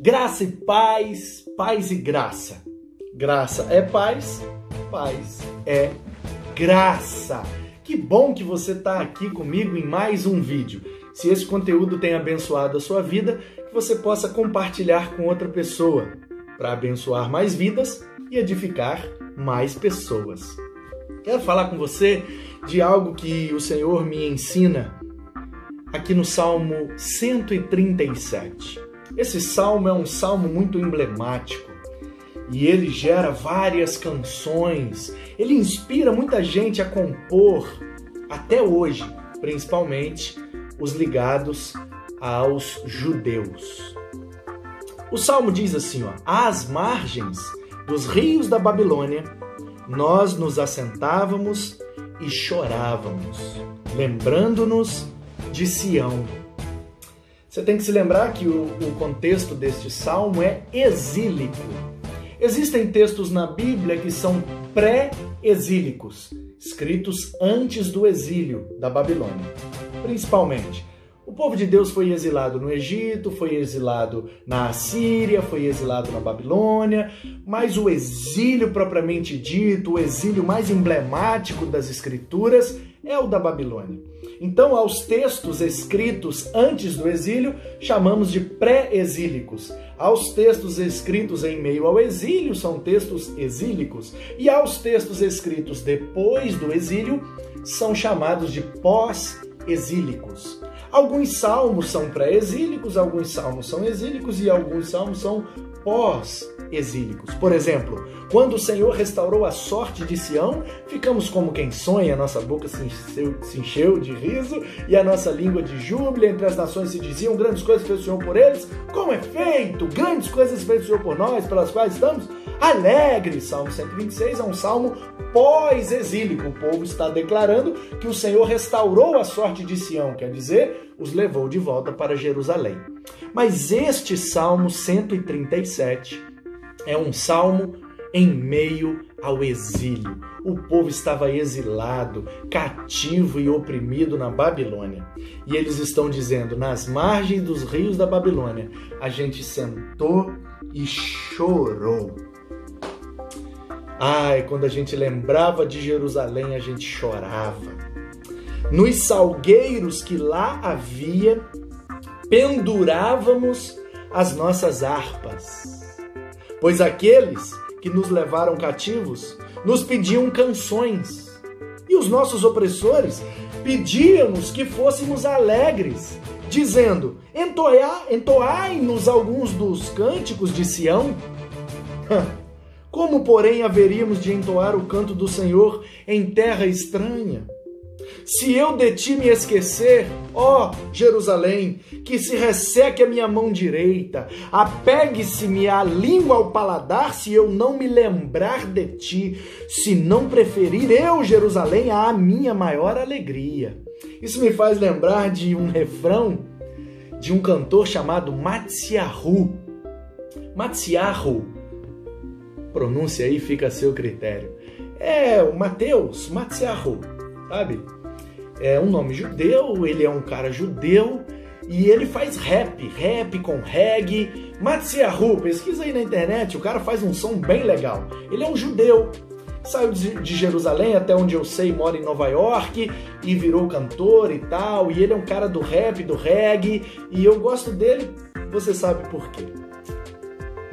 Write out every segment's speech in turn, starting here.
Graça e paz, paz e graça. Graça é paz, paz é graça. Que bom que você está aqui comigo em mais um vídeo. Se esse conteúdo tem abençoado a sua vida, que você possa compartilhar com outra pessoa para abençoar mais vidas e edificar mais pessoas. Quero falar com você de algo que o Senhor me ensina aqui no Salmo 137. Esse salmo é um salmo muito emblemático e ele gera várias canções. Ele inspira muita gente a compor até hoje, principalmente os ligados aos judeus. O salmo diz assim, ó: "Às margens dos rios da Babilônia, nós nos assentávamos e chorávamos, lembrando-nos de Sião. Você tem que se lembrar que o, o contexto deste salmo é exílico. Existem textos na Bíblia que são pré-exílicos, escritos antes do exílio da Babilônia, principalmente. O povo de Deus foi exilado no Egito, foi exilado na Assíria, foi exilado na Babilônia, mas o exílio propriamente dito, o exílio mais emblemático das Escrituras, é o da Babilônia. Então, aos textos escritos antes do exílio, chamamos de pré-exílicos. Aos textos escritos em meio ao exílio, são textos exílicos. E aos textos escritos depois do exílio, são chamados de pós-exílicos. Alguns salmos são pré-exílicos, alguns salmos são exílicos e alguns salmos são pós-exílicos. Por exemplo, quando o Senhor restaurou a sorte de Sião, ficamos como quem sonha, nossa boca se encheu, se encheu de riso e a nossa língua de júbilo. Entre as nações se diziam: grandes coisas fez o Senhor por eles. Como é feito? Grandes coisas fez o Senhor por nós, pelas quais estamos alegres. Salmo 126 é um salmo pós-exílico. O povo está declarando que o Senhor restaurou a sorte de Sião, quer dizer, os levou de volta para Jerusalém. Mas este Salmo 137 é um salmo em meio ao exílio. O povo estava exilado, cativo e oprimido na Babilônia. E eles estão dizendo: nas margens dos rios da Babilônia, a gente sentou e chorou. Ai, quando a gente lembrava de Jerusalém, a gente chorava. Nos salgueiros que lá havia, pendurávamos as nossas harpas. Pois aqueles que nos levaram cativos nos pediam canções, e os nossos opressores pediam-nos que fôssemos alegres, dizendo: Entoai-nos alguns dos cânticos de Sião. Como, porém, haveríamos de entoar o canto do Senhor em terra estranha? Se eu de ti me esquecer, ó Jerusalém, que se resseque a minha mão direita, apegue-se-me a língua ao paladar, se eu não me lembrar de ti, se não preferir eu, Jerusalém, a minha maior alegria. Isso me faz lembrar de um refrão de um cantor chamado Matsiahu. Matsiahu, pronúncia aí fica a seu critério. É o Mateus Matsiahu, sabe? É um nome judeu, ele é um cara judeu e ele faz rap, rap com reggae. Matsiahu, pesquisa aí na internet, o cara faz um som bem legal. Ele é um judeu, saiu de Jerusalém, até onde eu sei, mora em Nova York e virou cantor e tal. E ele é um cara do rap, do reggae, e eu gosto dele, você sabe por quê.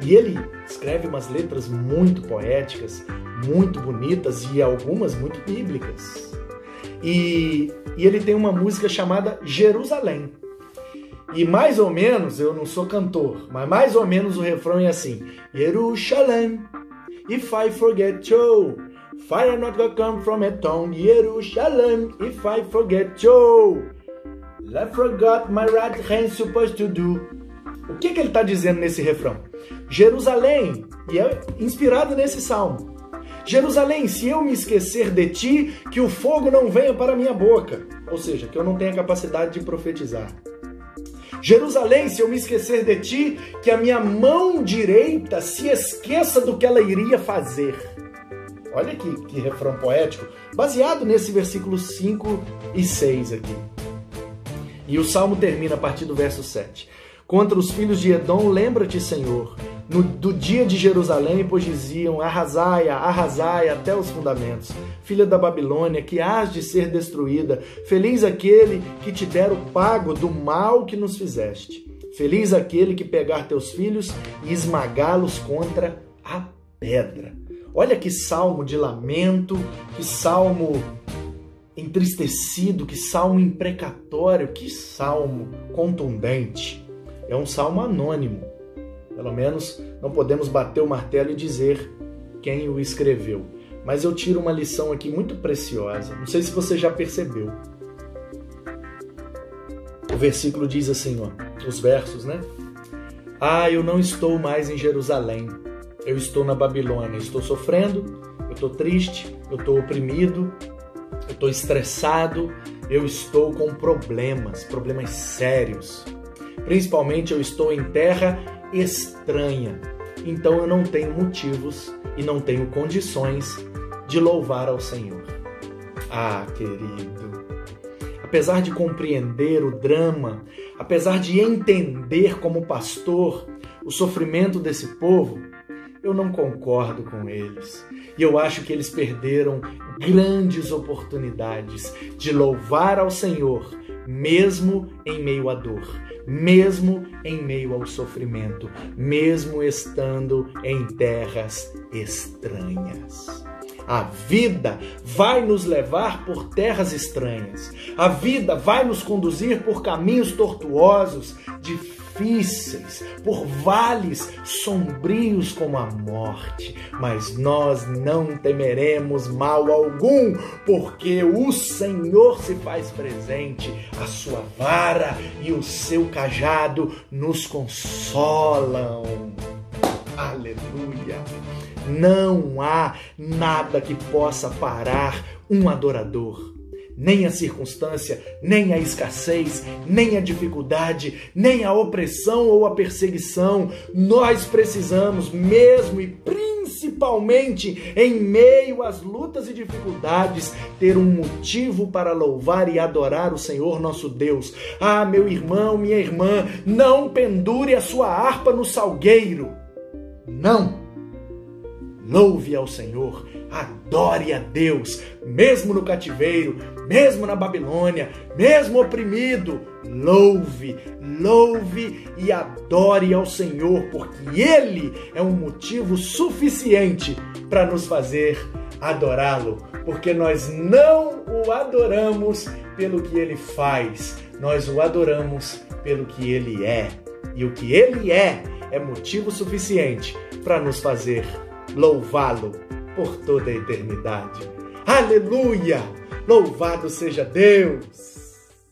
E ele escreve umas letras muito poéticas, muito bonitas e algumas muito bíblicas. E, e ele tem uma música chamada Jerusalém. E mais ou menos, eu não sou cantor, mas mais ou menos o refrão é assim: Jerusalém, if I forget you, fire not gonna come from a tongue. Jerusalem, if I forget you, I forgot my right hand supposed to do. O que, que ele está dizendo nesse refrão? Jerusalém, e é inspirado nesse salmo. Jerusalém, se eu me esquecer de ti, que o fogo não venha para minha boca. Ou seja, que eu não tenha capacidade de profetizar. Jerusalém, se eu me esquecer de ti, que a minha mão direita se esqueça do que ela iria fazer. Olha que, que refrão poético, baseado nesse versículo 5 e 6 aqui. E o salmo termina a partir do verso 7. Contra os filhos de Edom, lembra-te, Senhor, no, do dia de Jerusalém, pois diziam: Arrasaia, arrasaia até os fundamentos. Filha da Babilônia, que hás de ser destruída, feliz aquele que te der o pago do mal que nos fizeste. Feliz aquele que pegar teus filhos e esmagá-los contra a pedra. Olha que salmo de lamento, que salmo entristecido, que salmo imprecatório, que salmo contundente. É um salmo anônimo. Pelo menos não podemos bater o martelo e dizer quem o escreveu. Mas eu tiro uma lição aqui muito preciosa. Não sei se você já percebeu. O versículo diz assim, ó, os versos, né? Ah, eu não estou mais em Jerusalém. Eu estou na Babilônia. Estou sofrendo, eu estou triste, eu estou oprimido, eu estou estressado, eu estou com problemas, problemas sérios. Principalmente eu estou em terra estranha. Então eu não tenho motivos e não tenho condições de louvar ao Senhor. Ah, querido, apesar de compreender o drama, apesar de entender como pastor o sofrimento desse povo, eu não concordo com eles. E eu acho que eles perderam grandes oportunidades de louvar ao Senhor, mesmo em meio à dor, mesmo em meio ao sofrimento, mesmo estando em terras estranhas. A vida vai nos levar por terras estranhas. A vida vai nos conduzir por caminhos tortuosos, difíceis, por vales sombrios como a morte. Mas nós não temeremos mal algum, porque o Senhor se faz presente. A sua vara e o seu cajado nos consolam. Aleluia! Não há nada que possa parar um adorador. Nem a circunstância, nem a escassez, nem a dificuldade, nem a opressão ou a perseguição. Nós precisamos, mesmo e principalmente em meio às lutas e dificuldades, ter um motivo para louvar e adorar o Senhor nosso Deus. Ah, meu irmão, minha irmã, não pendure a sua harpa no salgueiro. Não! Louve ao Senhor, adore a Deus, mesmo no cativeiro, mesmo na Babilônia, mesmo oprimido. Louve, louve e adore ao Senhor, porque Ele é um motivo suficiente para nos fazer adorá-lo, porque nós não o adoramos pelo que ele faz, nós o adoramos pelo que ele é. E o que ele é é motivo suficiente para nos fazer louvá-lo por toda a eternidade. Aleluia! Louvado seja Deus!